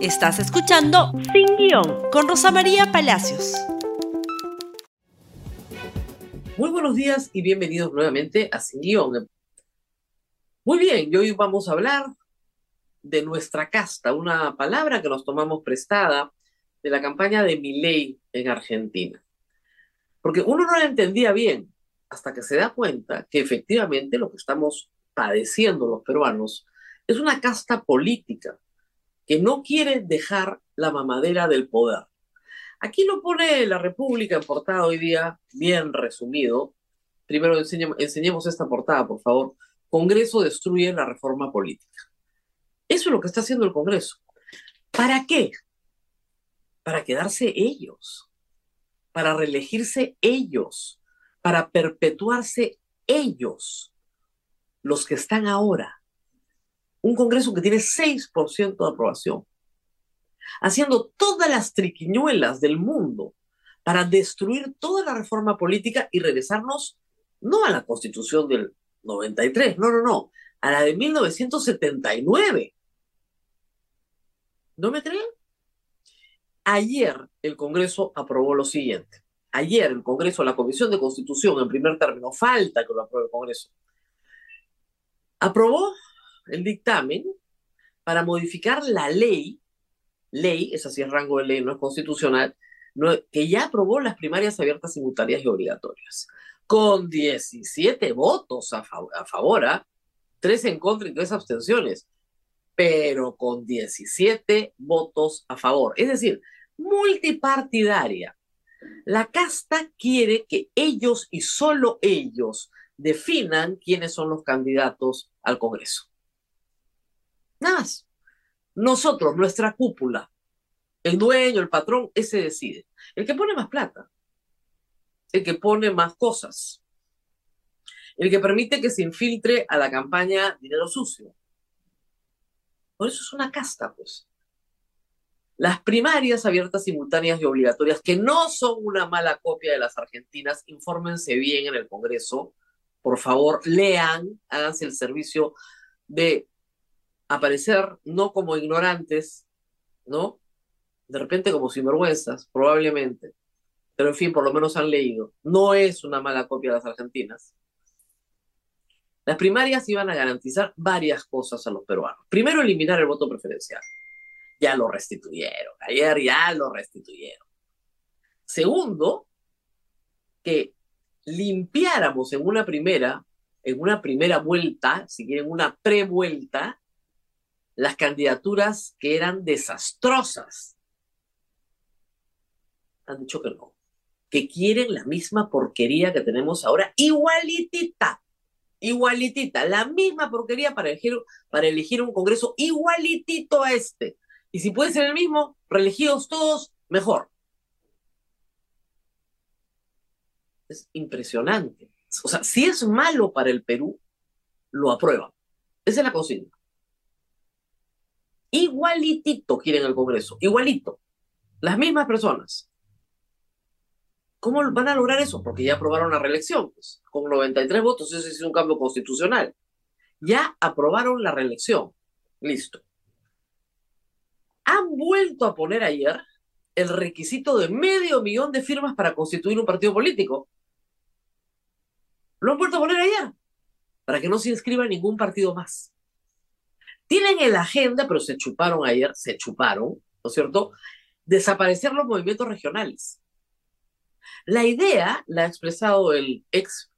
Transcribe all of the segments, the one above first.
Estás escuchando Sin Guión con Rosa María Palacios. Muy buenos días y bienvenidos nuevamente a Sin Guión. Muy bien, y hoy vamos a hablar de nuestra casta, una palabra que nos tomamos prestada de la campaña de Milei en Argentina. Porque uno no la entendía bien hasta que se da cuenta que efectivamente lo que estamos padeciendo los peruanos es una casta política que no quiere dejar la mamadera del poder. Aquí lo pone la República en portada hoy día, bien resumido. Primero enseñemos, esta portada, por favor. Congreso destruye la reforma política. Eso es lo que está haciendo el Congreso. ¿Para qué? Para quedarse ellos, para reelegirse ellos, para perpetuarse ellos, los que están ahora un Congreso que tiene 6% de aprobación, haciendo todas las triquiñuelas del mundo para destruir toda la reforma política y regresarnos no a la constitución del 93, no, no, no, a la de 1979. ¿No me creen? Ayer el Congreso aprobó lo siguiente. Ayer el Congreso, la Comisión de Constitución, en primer término, falta que lo apruebe el Congreso, aprobó el dictamen para modificar la ley, ley, esa sí es rango de ley, no es constitucional, que ya aprobó las primarias abiertas, simultáneas y obligatorias, con 17 votos a, favor, a ¿ah? 3 en contra y 3 abstenciones, pero con 17 votos a favor, es decir, multipartidaria. La casta quiere que ellos y solo ellos definan quiénes son los candidatos al Congreso. Nada más. Nosotros, nuestra cúpula, el dueño, el patrón, ese decide. El que pone más plata, el que pone más cosas, el que permite que se infiltre a la campaña dinero sucio. Por eso es una casta, pues. Las primarias abiertas, simultáneas y obligatorias, que no son una mala copia de las argentinas, infórmense bien en el Congreso, por favor, lean, háganse el servicio de aparecer no como ignorantes, ¿no? De repente como sinvergüenzas, probablemente. Pero en fin, por lo menos han leído. No es una mala copia de las argentinas. Las primarias iban a garantizar varias cosas a los peruanos. Primero, eliminar el voto preferencial. Ya lo restituyeron. Ayer ya lo restituyeron. Segundo, que limpiáramos en una primera, en una primera vuelta, si quieren una prevuelta, las candidaturas que eran desastrosas. Han dicho que no, que quieren la misma porquería que tenemos ahora, igualitita, igualitita, la misma porquería para elegir, para elegir un Congreso igualitito a este. Y si puede ser el mismo, reelegidos todos, mejor. Es impresionante. O sea, si es malo para el Perú, lo aprueban. Esa es la consigna. Igualitito quieren el Congreso, igualito. Las mismas personas. ¿Cómo van a lograr eso? Porque ya aprobaron la reelección, pues, con 93 votos, ese es un cambio constitucional. Ya aprobaron la reelección. Listo. Han vuelto a poner ayer el requisito de medio millón de firmas para constituir un partido político. Lo han vuelto a poner ayer, para que no se inscriba ningún partido más. Tienen en la agenda, pero se chuparon ayer, se chuparon, ¿no es cierto? Desaparecer los movimientos regionales. La idea la ha expresado el ex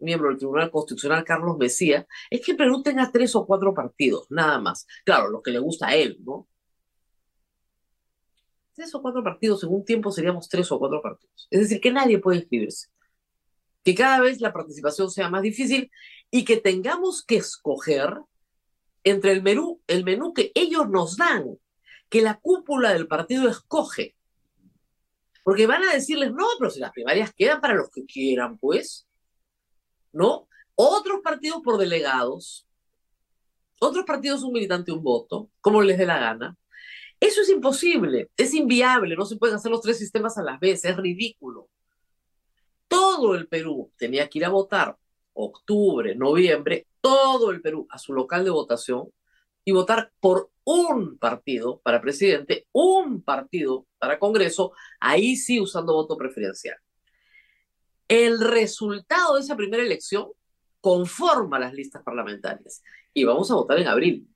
miembro del Tribunal Constitucional, Carlos Mesía, es que Perú tenga tres o cuatro partidos, nada más. Claro, lo que le gusta a él, ¿no? Tres o cuatro partidos, en un tiempo seríamos tres o cuatro partidos. Es decir, que nadie puede inscribirse. Que cada vez la participación sea más difícil y que tengamos que escoger entre el menú, el menú que ellos nos dan, que la cúpula del partido escoge. Porque van a decirles, no, pero si las primarias quedan para los que quieran, pues, ¿no? Otros partidos por delegados, otros partidos un militante un voto, como les dé la gana. Eso es imposible, es inviable, no se pueden hacer los tres sistemas a las veces, es ridículo. Todo el Perú tenía que ir a votar octubre, noviembre, todo el Perú a su local de votación y votar por un partido para presidente, un partido para Congreso, ahí sí usando voto preferencial. El resultado de esa primera elección conforma las listas parlamentarias y vamos a votar en abril.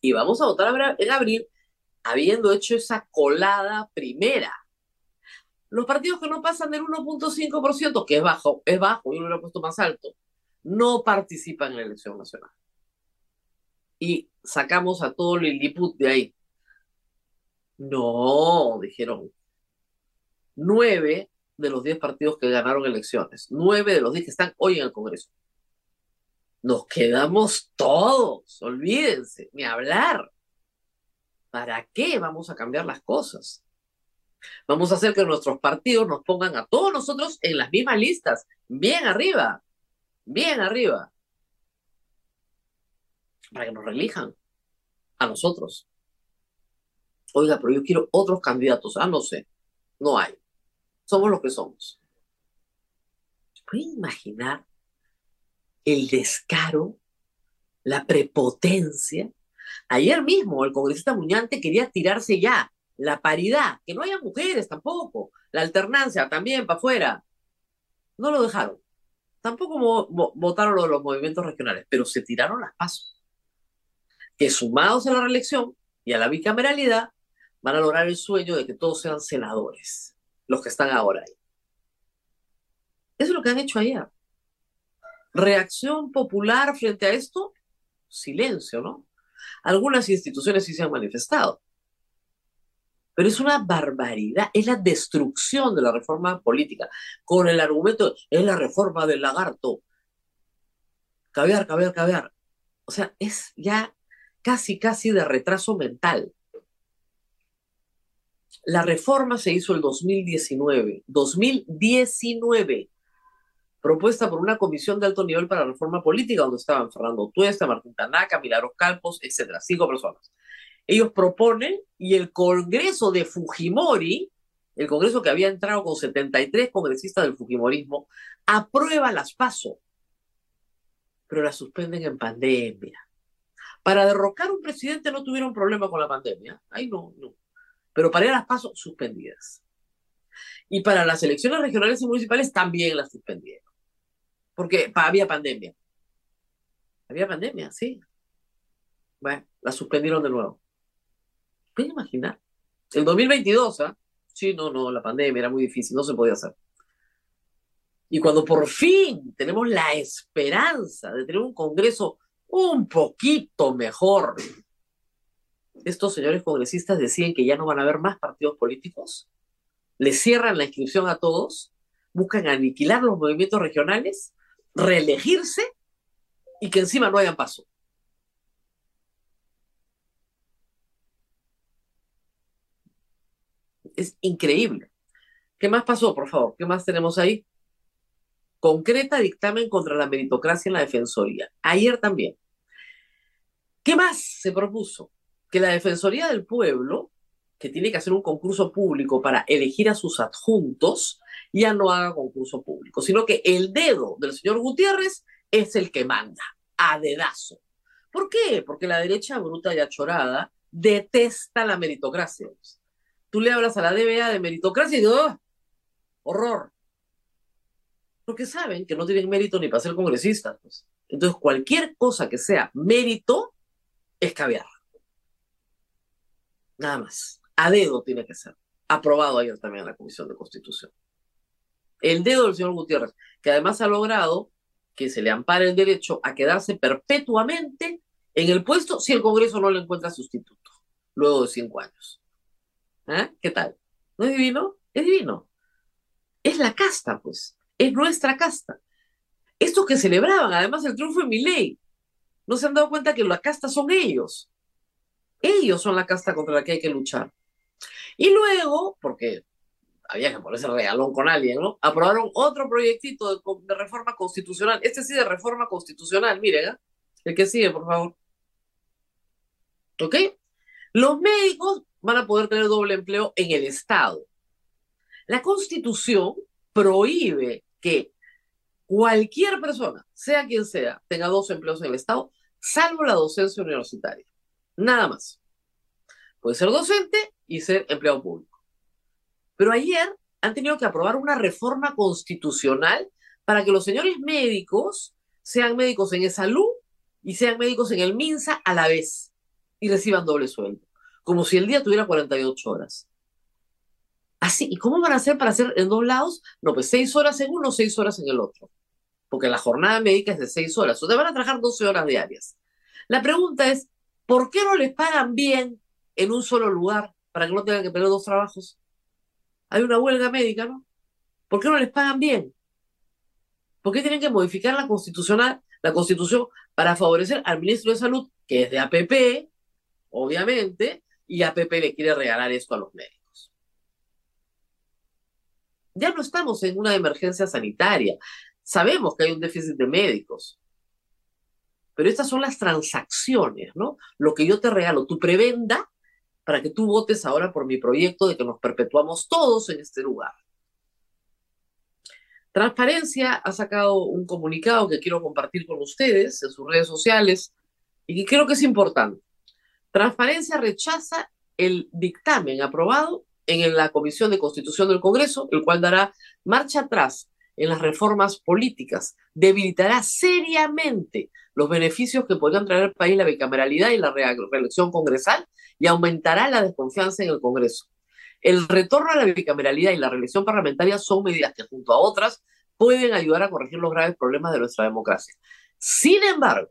Y vamos a votar en abril habiendo hecho esa colada primera. Los partidos que no pasan del 1.5%, que es bajo, es bajo, yo lo hubiera puesto más alto, no participan en la elección nacional. Y sacamos a todo Lilliput de ahí. No, dijeron. Nueve de los diez partidos que ganaron elecciones, nueve de los diez que están hoy en el Congreso. Nos quedamos todos, olvídense, ni hablar. ¿Para qué vamos a cambiar las cosas? Vamos a hacer que nuestros partidos nos pongan a todos nosotros en las mismas listas, bien arriba, bien arriba, para que nos relijan a nosotros. Oiga, pero yo quiero otros candidatos. Ah, no sé, no hay. Somos los que somos. ¿Pueden imaginar el descaro, la prepotencia? Ayer mismo el congresista Muñante quería tirarse ya la paridad, que no haya mujeres tampoco, la alternancia también para afuera. No lo dejaron. Tampoco votaron los, los movimientos regionales, pero se tiraron las pasos. Que sumados a la reelección y a la bicameralidad, van a lograr el sueño de que todos sean senadores, los que están ahora ahí. Eso es lo que han hecho ayer. Reacción popular frente a esto, silencio, ¿no? Algunas instituciones sí se han manifestado. Pero es una barbaridad, es la destrucción de la reforma política, con el argumento, es la reforma del lagarto. Caviar, caviar, caviar. O sea, es ya casi, casi de retraso mental. La reforma se hizo el 2019, 2019 propuesta por una comisión de alto nivel para reforma política, donde estaban Fernando Tuesta, Martín Tanaka, Milagros Calpos, etcétera, cinco personas. Ellos proponen y el Congreso de Fujimori, el Congreso que había entrado con 73 congresistas del Fujimorismo, aprueba las PASO, pero las suspenden en pandemia. Para derrocar un presidente no tuvieron problema con la pandemia, ahí no, no. Pero para ir a las PASO, suspendidas. Y para las elecciones regionales y municipales también las suspendieron porque había pandemia. Había pandemia, sí. Bueno, la suspendieron de nuevo. ¿Pueden imaginar? El 2022, ¿ah? Sí, no, no, la pandemia era muy difícil, no se podía hacer. Y cuando por fin tenemos la esperanza de tener un Congreso un poquito mejor, estos señores congresistas deciden que ya no van a haber más partidos políticos, le cierran la inscripción a todos, buscan aniquilar los movimientos regionales reelegirse y que encima no hayan paso. Es increíble. ¿Qué más pasó, por favor? ¿Qué más tenemos ahí? Concreta dictamen contra la meritocracia en la Defensoría. Ayer también. ¿Qué más se propuso? Que la Defensoría del Pueblo, que tiene que hacer un concurso público para elegir a sus adjuntos, ya no haga concurso público, sino que el dedo del señor Gutiérrez es el que manda, a dedazo. ¿Por qué? Porque la derecha bruta y achorada detesta la meritocracia. Tú le hablas a la DBA de meritocracia y dices, ¡oh! horror. Porque saben que no tienen mérito ni para ser congresistas. Pues. Entonces, cualquier cosa que sea mérito es caviar. Nada más. A dedo tiene que ser. Aprobado ayer también en la Comisión de Constitución el dedo del señor Gutiérrez, que además ha logrado que se le ampare el derecho a quedarse perpetuamente en el puesto si el Congreso no le encuentra sustituto, luego de cinco años. ¿Eh? ¿Qué tal? ¿No es divino? Es divino. Es la casta, pues. Es nuestra casta. Estos que celebraban, además, el triunfo de mi ley, no se han dado cuenta que la casta son ellos. Ellos son la casta contra la que hay que luchar. Y luego, porque había que ponerse regalón con alguien, ¿no? Aprobaron otro proyectito de, reforma constitucional. Este sí de reforma constitucional, miren, ¿eh? El que sigue, por favor. ¿Ok? Los médicos van a poder tener doble empleo en el Estado. La Constitución prohíbe que cualquier persona, sea quien sea, tenga dos empleos en el Estado, salvo la docencia universitaria. Nada más. Puede ser docente y ser empleado público. Pero ayer han tenido que aprobar una reforma constitucional para que los señores médicos sean médicos en salud y sean médicos en el MINSA a la vez y reciban doble sueldo, como si el día tuviera 48 horas. Así, ¿y cómo van a hacer para hacer en dos lados? No, pues seis horas en uno, seis horas en el otro. Porque la jornada médica es de seis horas. O sea, van a trabajar 12 horas diarias. La pregunta es, ¿por qué no les pagan bien en un solo lugar para que no tengan que tener dos trabajos? Hay una huelga médica, ¿no? ¿Por qué no les pagan bien? ¿Por qué tienen que modificar la constitucional, la constitución para favorecer al ministro de Salud, que es de APP, obviamente, y APP le quiere regalar esto a los médicos? Ya no estamos en una emergencia sanitaria. Sabemos que hay un déficit de médicos. Pero estas son las transacciones, ¿no? Lo que yo te regalo, tu prebenda para que tú votes ahora por mi proyecto de que nos perpetuamos todos en este lugar. Transparencia ha sacado un comunicado que quiero compartir con ustedes en sus redes sociales y que creo que es importante. Transparencia rechaza el dictamen aprobado en la Comisión de Constitución del Congreso, el cual dará marcha atrás en las reformas políticas, debilitará seriamente los beneficios que podrían traer al país la bicameralidad y la reelección congresal y aumentará la desconfianza en el Congreso. El retorno a la bicameralidad y la reelección parlamentaria son medidas que, junto a otras, pueden ayudar a corregir los graves problemas de nuestra democracia. Sin embargo,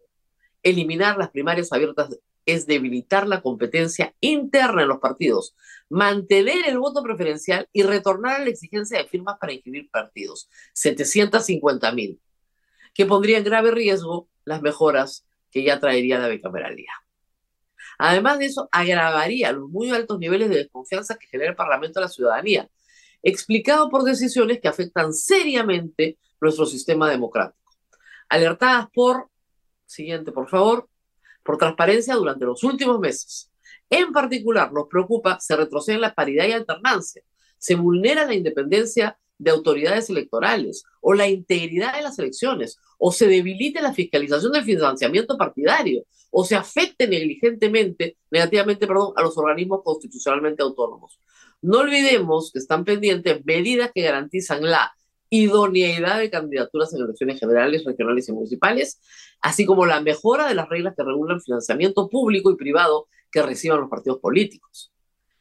eliminar las primarias abiertas es debilitar la competencia interna en los partidos, mantener el voto preferencial y retornar a la exigencia de firmas para inscribir partidos, 750 mil, que pondría en grave riesgo las mejoras que ya traería la bicameralidad. Además de eso, agravaría los muy altos niveles de desconfianza que genera el Parlamento a la ciudadanía, explicado por decisiones que afectan seriamente nuestro sistema democrático. Alertadas por, siguiente por favor, por transparencia durante los últimos meses. En particular, nos preocupa, se retrocede en la paridad y alternancia, se vulnera la independencia de autoridades electorales o la integridad de las elecciones, o se debilite la fiscalización del financiamiento partidario, o se afecte negligentemente, negativamente, perdón, a los organismos constitucionalmente autónomos. No olvidemos que están pendientes medidas que garantizan la idoneidad de candidaturas en elecciones generales, regionales y municipales, así como la mejora de las reglas que regulan financiamiento público y privado que reciban los partidos políticos.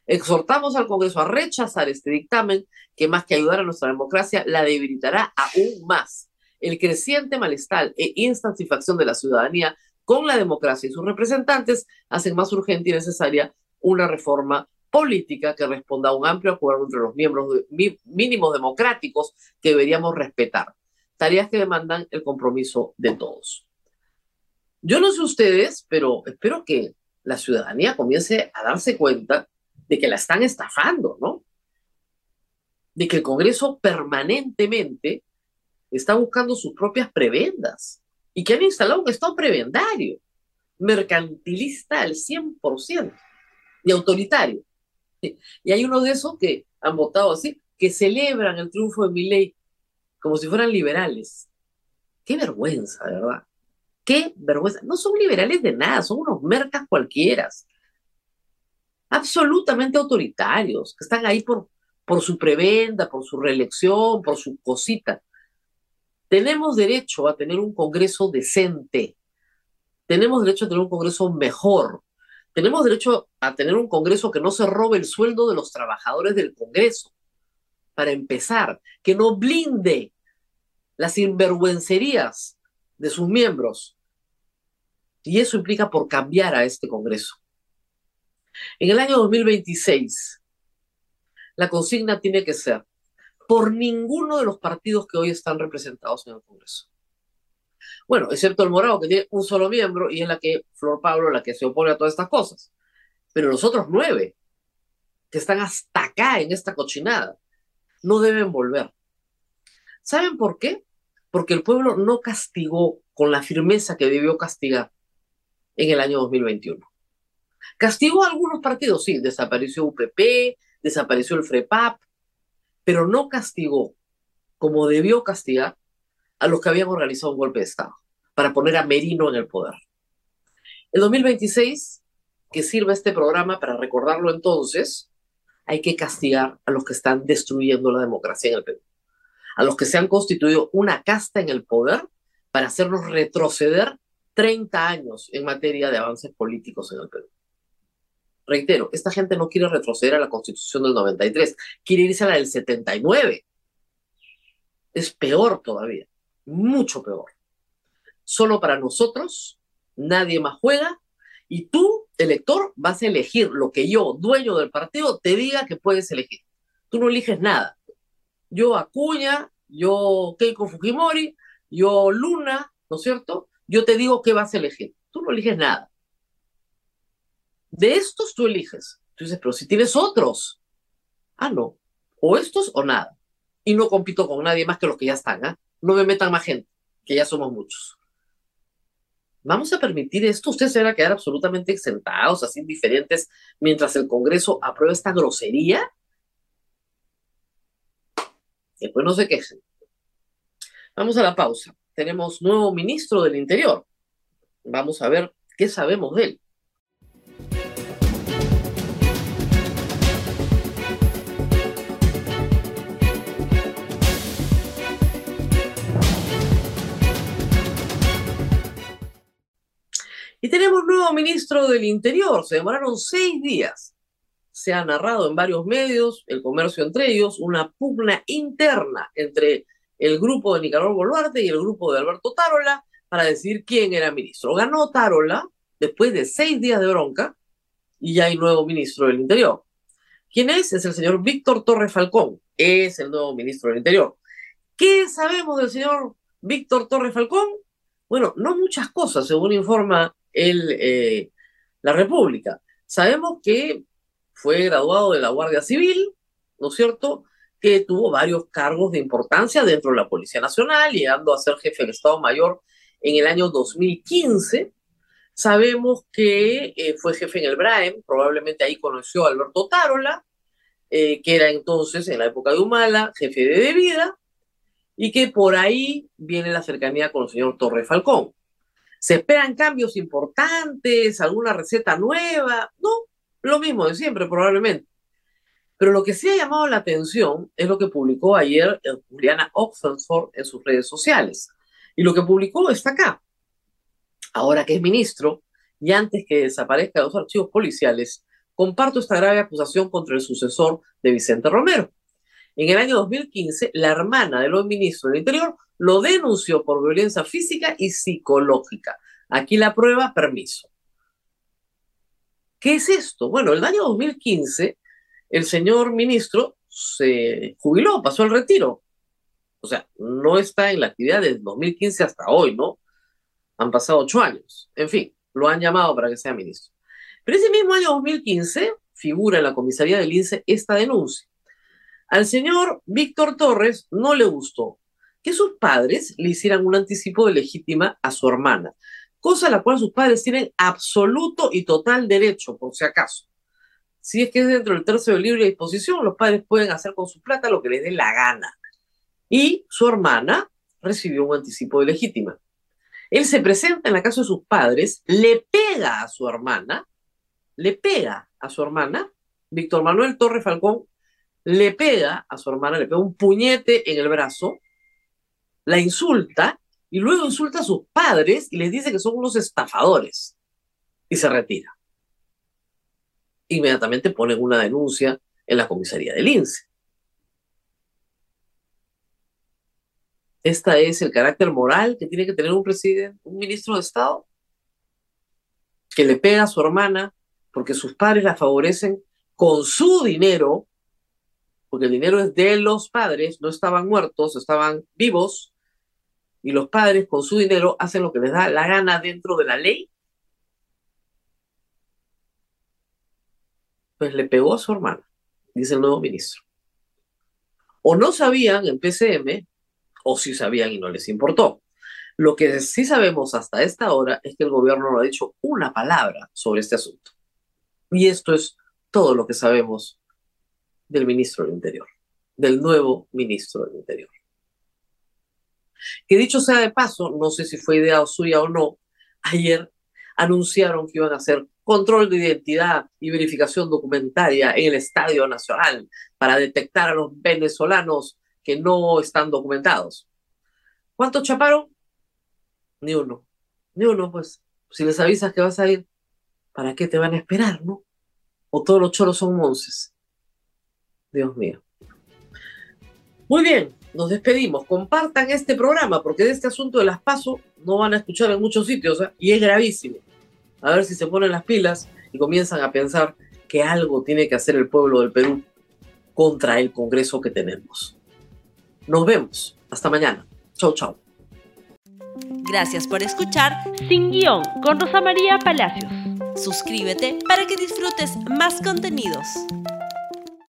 Exhortamos al Congreso a rechazar este dictamen que más que ayudar a nuestra democracia, la debilitará aún más. El creciente malestar e insatisfacción de la ciudadanía con la democracia y sus representantes hacen más urgente y necesaria una reforma política que responda a un amplio acuerdo entre los miembros mínimos democráticos que deberíamos respetar. Tareas que demandan el compromiso de todos. Yo no sé ustedes, pero espero que la ciudadanía comience a darse cuenta de que la están estafando, ¿no? De que el Congreso permanentemente está buscando sus propias prebendas y que han instalado un Estado prebendario, mercantilista al 100% y autoritario. Y hay uno de esos que han votado así, que celebran el triunfo de ley como si fueran liberales. Qué vergüenza, verdad. Qué vergüenza. No son liberales de nada, son unos mercas cualquiera. Absolutamente autoritarios, que están ahí por, por su prebenda, por su reelección, por su cosita. Tenemos derecho a tener un Congreso decente. Tenemos derecho a tener un Congreso mejor. Tenemos derecho a tener un Congreso que no se robe el sueldo de los trabajadores del Congreso. Para empezar, que no blinde las sinvergüencerías de sus miembros. Y eso implica por cambiar a este Congreso. En el año 2026, la consigna tiene que ser por ninguno de los partidos que hoy están representados en el Congreso. Bueno, excepto el Morado, que tiene un solo miembro y es la que, Flor Pablo, la que se opone a todas estas cosas. Pero los otros nueve, que están hasta acá en esta cochinada, no deben volver. ¿Saben por qué? Porque el pueblo no castigó con la firmeza que debió castigar en el año 2021. Castigó a algunos partidos, sí, desapareció UPP, desapareció el FREPAP, pero no castigó como debió castigar a los que habían organizado un golpe de Estado para poner a Merino en el poder. El 2026, que sirva este programa para recordarlo entonces, hay que castigar a los que están destruyendo la democracia en el Perú, a los que se han constituido una casta en el poder para hacernos retroceder 30 años en materia de avances políticos en el Perú. Reitero, esta gente no quiere retroceder a la constitución del 93, quiere irse a la del 79. Es peor todavía, mucho peor. Solo para nosotros, nadie más juega y tú, elector, vas a elegir lo que yo, dueño del partido, te diga que puedes elegir. Tú no eliges nada. Yo Acuña, yo Keiko Fujimori, yo Luna, ¿no es cierto? Yo te digo qué vas a elegir. Tú no eliges nada. De estos tú eliges. Tú dices, pero si tienes otros. Ah, no. O estos o nada. Y no compito con nadie más que los que ya están. ¿ah? No me metan más gente, que ya somos muchos. ¿Vamos a permitir esto? ¿Ustedes se van a quedar absolutamente sentados, así indiferentes, mientras el Congreso aprueba esta grosería? Después no se quejen. Vamos a la pausa. Tenemos nuevo ministro del Interior. Vamos a ver qué sabemos de él. Tenemos nuevo ministro del Interior. Se demoraron seis días. Se ha narrado en varios medios, el comercio entre ellos, una pugna interna entre el grupo de Nicaragua Boluarte y el grupo de Alberto Tarola para decir quién era ministro. Ganó Tarola después de seis días de bronca y ya hay nuevo ministro del Interior. ¿Quién es? Es el señor Víctor Torres Falcón. Es el nuevo ministro del Interior. ¿Qué sabemos del señor Víctor Torres Falcón? Bueno, no muchas cosas, según informa el, eh, la República. Sabemos que fue graduado de la Guardia Civil, ¿no es cierto? que tuvo varios cargos de importancia dentro de la Policía Nacional, llegando a ser jefe del Estado Mayor en el año 2015. Sabemos que eh, fue jefe en el BRAEM, probablemente ahí conoció a Alberto Tarola, eh, que era entonces, en la época de Humala, jefe de Debida, y que por ahí viene la cercanía con el señor Torre Falcón. ¿Se esperan cambios importantes, alguna receta nueva? No, lo mismo de siempre, probablemente. Pero lo que sí ha llamado la atención es lo que publicó ayer Juliana Oxford en sus redes sociales. Y lo que publicó está acá. Ahora que es ministro, y antes que desaparezcan los archivos policiales, comparto esta grave acusación contra el sucesor de Vicente Romero. En el año 2015, la hermana del hoy ministro del Interior lo denunció por violencia física y psicológica. Aquí la prueba, permiso. ¿Qué es esto? Bueno, el año 2015 el señor ministro se jubiló, pasó al retiro. O sea, no está en la actividad desde 2015 hasta hoy, ¿no? Han pasado ocho años. En fin, lo han llamado para que sea ministro. Pero ese mismo año 2015 figura en la comisaría del INSE esta denuncia. Al señor Víctor Torres no le gustó que sus padres le hicieran un anticipo de legítima a su hermana, cosa a la cual sus padres tienen absoluto y total derecho, por si acaso si es que es dentro del tercio de libre disposición, los padres pueden hacer con su plata lo que les dé la gana. Y su hermana recibió un anticipo de legítima. Él se presenta en la casa de sus padres, le pega a su hermana, le pega a su hermana, Víctor Manuel Torre Falcón le pega a su hermana, le pega un puñete en el brazo, la insulta y luego insulta a sus padres y les dice que son unos estafadores y se retira inmediatamente ponen una denuncia en la comisaría del INSE. Esta es el carácter moral que tiene que tener un presidente, un ministro de Estado, que le pega a su hermana porque sus padres la favorecen con su dinero, porque el dinero es de los padres, no estaban muertos, estaban vivos, y los padres con su dinero hacen lo que les da la gana dentro de la ley pues le pegó a su hermana, dice el nuevo ministro. O no sabían en PCM, o sí sabían y no les importó. Lo que sí sabemos hasta esta hora es que el gobierno no ha dicho una palabra sobre este asunto. Y esto es todo lo que sabemos del ministro del Interior, del nuevo ministro del Interior. Que dicho sea de paso, no sé si fue idea suya o no, ayer anunciaron que iban a hacer control de identidad y verificación documentaria en el Estadio Nacional para detectar a los venezolanos que no están documentados. ¿Cuántos chaparon? Ni uno. Ni uno, pues. Si les avisas que vas a ir, ¿para qué te van a esperar, no? O todos los choros son monces. Dios mío. Muy bien, nos despedimos. Compartan este programa porque de este asunto de las pasos no van a escuchar en muchos sitios ¿eh? y es gravísimo. A ver si se ponen las pilas y comienzan a pensar que algo tiene que hacer el pueblo del Perú contra el Congreso que tenemos. Nos vemos. Hasta mañana. Chau, chau. Gracias por escuchar Sin Guión con Rosa María Palacios. Suscríbete para que disfrutes más contenidos.